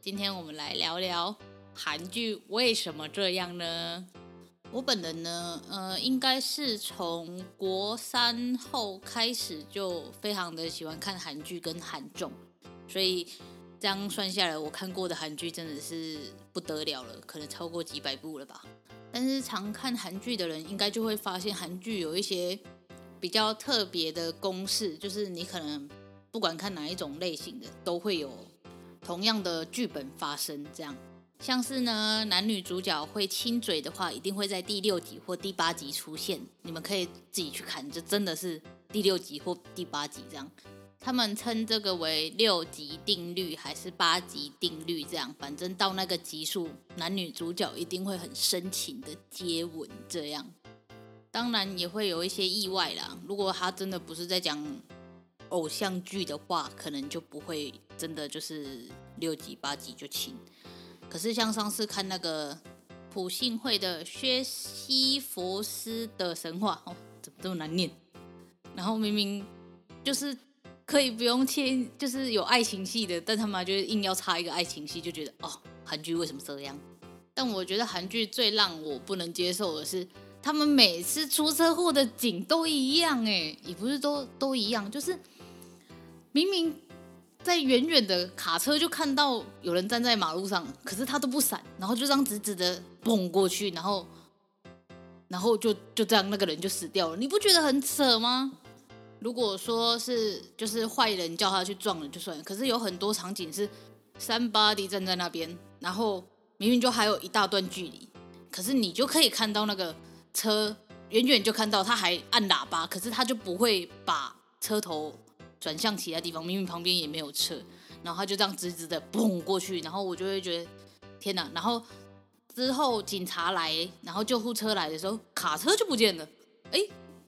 今天我们来聊聊韩剧为什么这样呢？我本人呢，呃，应该是从国三后开始就非常的喜欢看韩剧跟韩综，所以这样算下来，我看过的韩剧真的是不得了了，可能超过几百部了吧。但是常看韩剧的人，应该就会发现韩剧有一些比较特别的公式，就是你可能不管看哪一种类型的，都会有。同样的剧本发生，这样像是呢，男女主角会亲嘴的话，一定会在第六集或第八集出现。你们可以自己去看，就真的是第六集或第八集这样。他们称这个为六集定律还是八集定律？这样，反正到那个集数，男女主角一定会很深情的接吻。这样，当然也会有一些意外啦。如果他真的不是在讲偶像剧的话，可能就不会。真的就是六集八集就亲，可是像上次看那个朴信惠的薛西弗斯的神话哦，怎么这么难念？然后明明就是可以不用切，就是有爱情戏的，但他们就是硬要插一个爱情戏，就觉得哦，韩剧为什么这样？但我觉得韩剧最让我不能接受的是，他们每次出车祸的景都一样，哎，也不是都都一样，就是明明。在远远的卡车就看到有人站在马路上，可是他都不闪，然后就这样直直的蹦过去，然后，然后就就这样那个人就死掉了。你不觉得很扯吗？如果说是就是坏人叫他去撞了就算了，可是有很多场景是 somebody 站在那边，然后明明就还有一大段距离，可是你就可以看到那个车远远就看到他还按喇叭，可是他就不会把车头。转向其他地方，明明旁边也没有车，然后他就这样直直的蹦过去，然后我就会觉得天哪！然后之后警察来，然后救护车来的时候，卡车就不见了。哎，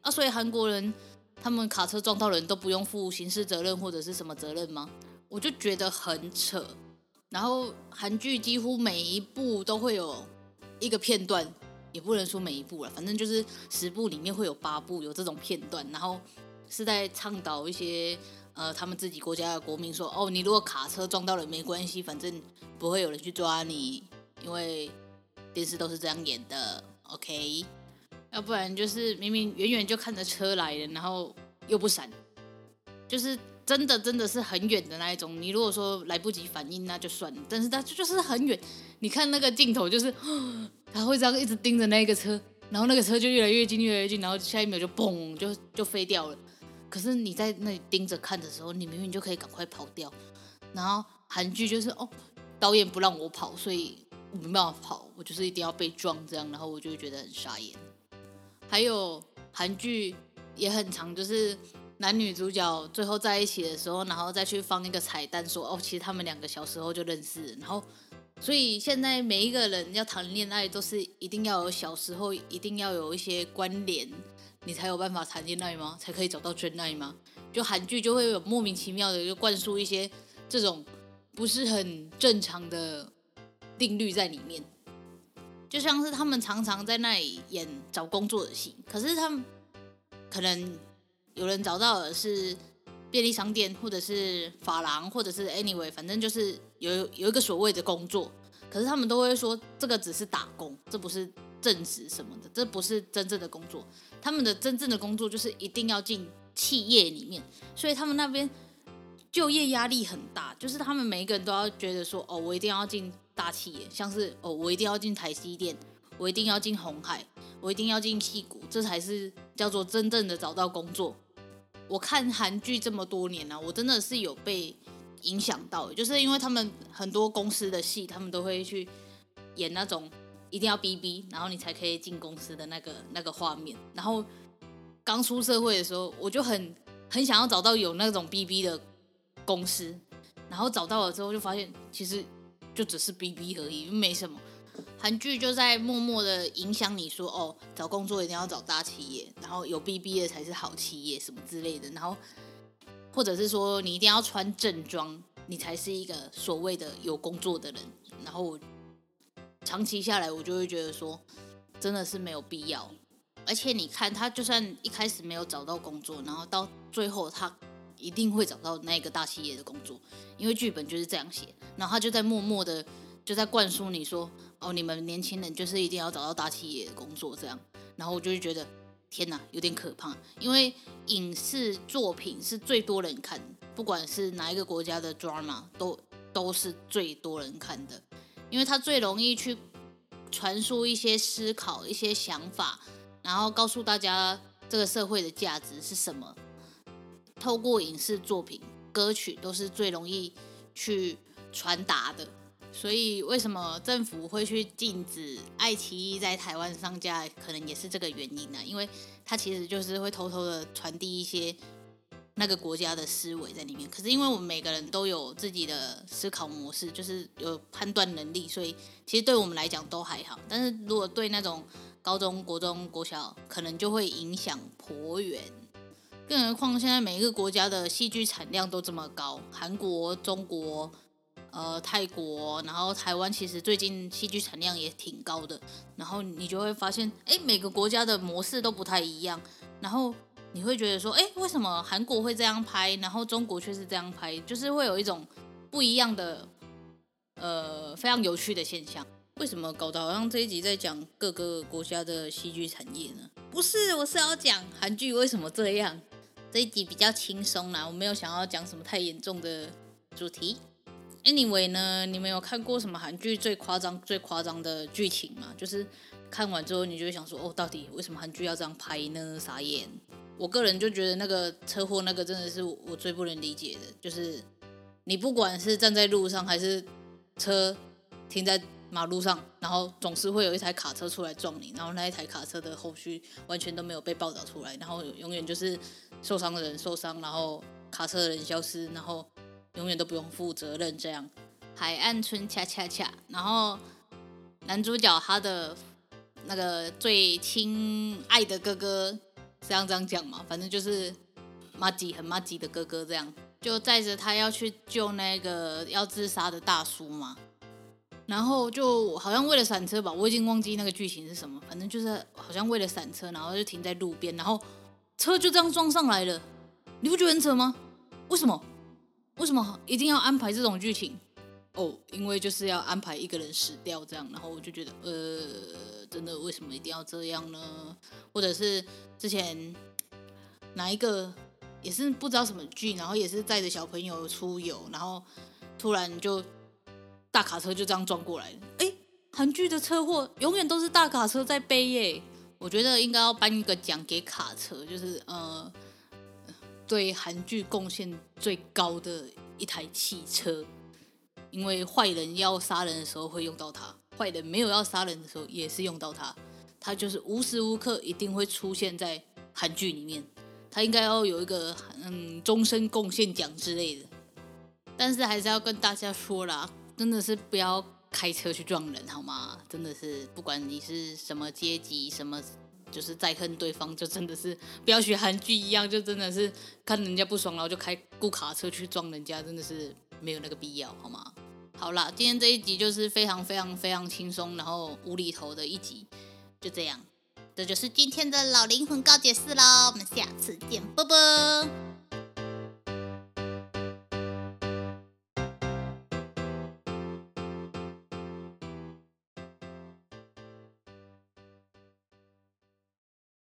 啊，所以韩国人他们卡车撞到人都不用负刑事责任或者是什么责任吗？我就觉得很扯。然后韩剧几乎每一部都会有一个片段，也不能说每一部了，反正就是十部里面会有八部有这种片段，然后。是在倡导一些呃，他们自己国家的国民说，哦，你如果卡车撞到了没关系，反正不会有人去抓你，因为电视都是这样演的，OK？要不然就是明明远远就看着车来了，然后又不闪，就是真的真的是很远的那一种。你如果说来不及反应那就算了，但是它就是很远，你看那个镜头就是，他会这样一直盯着那个车，然后那个车就越来越近越来越近，然后下一秒就嘣就就飞掉了。可是你在那里盯着看的时候，你明明就可以赶快跑掉。然后韩剧就是哦，导演不让我跑，所以我没办法跑，我就是一定要被撞这样，然后我就觉得很傻眼。还有韩剧也很常，就是男女主角最后在一起的时候，然后再去放一个彩蛋说哦，其实他们两个小时候就认识。然后所以现在每一个人要谈恋爱都是一定要有小时候，一定要有一些关联。你才有办法谈恋爱吗？才可以找到真爱吗？就韩剧就会有莫名其妙的就灌输一些这种不是很正常的定律在里面，就像是他们常常在那里演找工作的戏，可是他们可能有人找到的是便利商店，或者是发廊，或者是 anyway，反正就是有有一个所谓的工作，可是他们都会说这个只是打工，这不是。正职什么的，这不是真正的工作。他们的真正的工作就是一定要进企业里面，所以他们那边就业压力很大。就是他们每一个人都要觉得说，哦，我一定要进大企业，像是哦，我一定要进台积电，我一定要进红海，我一定要进矽谷，这才是叫做真正的找到工作。我看韩剧这么多年了，我真的是有被影响到，就是因为他们很多公司的戏，他们都会去演那种一定要逼逼，然后你才可以进公司的那个那个画面。然后刚出社会的时候，我就很很想要找到有那种逼逼的公司，然后找到了之后，就发现其实。就只是 BB 而已，没什么。韩剧就在默默的影响你说，哦，找工作一定要找大企业，然后有 BB 的才是好企业，什么之类的。然后，或者是说你一定要穿正装，你才是一个所谓的有工作的人。然后，长期下来，我就会觉得说，真的是没有必要。而且你看，他就算一开始没有找到工作，然后到最后他。一定会找到那个大企业的工作，因为剧本就是这样写。然后他就在默默的就在灌输你说，哦，你们年轻人就是一定要找到大企业工作这样。然后我就会觉得，天哪，有点可怕。因为影视作品是最多人看，不管是哪一个国家的 drama，都都是最多人看的，因为它最容易去传输一些思考、一些想法，然后告诉大家这个社会的价值是什么。透过影视作品、歌曲都是最容易去传达的，所以为什么政府会去禁止爱奇艺在台湾上架，可能也是这个原因呢？因为它其实就是会偷偷的传递一些那个国家的思维在里面。可是因为我们每个人都有自己的思考模式，就是有判断能力，所以其实对我们来讲都还好。但是如果对那种高中国中国小，可能就会影响颇远。更何况现在每一个国家的戏剧产量都这么高，韩国、中国、呃泰国，然后台湾其实最近戏剧产量也挺高的。然后你就会发现，哎，每个国家的模式都不太一样。然后你会觉得说，哎，为什么韩国会这样拍，然后中国却是这样拍？就是会有一种不一样的，呃，非常有趣的现象。为什么搞得好像这一集在讲各个国家的戏剧产业呢？不是，我是要讲韩剧为什么这样。这一集比较轻松啦，我没有想要讲什么太严重的主题。Anyway 呢，你们有看过什么韩剧最夸张、最夸张的剧情吗？就是看完之后，你就会想说，哦，到底为什么韩剧要这样拍呢？傻眼！我个人就觉得那个车祸那个真的是我最不能理解的，就是你不管是站在路上，还是车停在马路上，然后总是会有一台卡车出来撞你，然后那一台卡车的后续完全都没有被报道出来，然后永远就是。受伤的人受伤，然后卡车的人消失，然后永远都不用负责任。这样，海岸村恰恰恰，然后男主角他的那个最亲爱的哥哥，这样这样讲嘛，反正就是马吉很马吉的哥哥，这样就载着他要去救那个要自杀的大叔嘛。然后就好像为了闪车吧，我已经忘记那个剧情是什么，反正就是好像为了闪车，然后就停在路边，然后。车就这样撞上来了，你不觉得很扯吗？为什么？为什么一定要安排这种剧情？哦，因为就是要安排一个人死掉这样，然后我就觉得，呃，真的为什么一定要这样呢？或者是之前哪一个也是不知道什么剧，然后也是带着小朋友出游，然后突然就大卡车就这样撞过来了。哎，韩剧的车祸永远都是大卡车在背耶。我觉得应该要颁一个奖给卡车，就是呃，对韩剧贡献最高的一台汽车，因为坏人要杀人的时候会用到它，坏人没有要杀人的时候也是用到它，它就是无时无刻一定会出现在韩剧里面，它应该要有一个嗯终身贡献奖之类的，但是还是要跟大家说啦，真的是不要。开车去撞人好吗？真的是，不管你是什么阶级，什么就是再恨对方，就真的是不要学韩剧一样，就真的是看人家不爽，然后就开雇卡车去撞人家，真的是没有那个必要好吗？好啦，今天这一集就是非常非常非常轻松，然后无厘头的一集，就这样，这就是今天的老灵魂告解室喽，我们下次见，啵啵。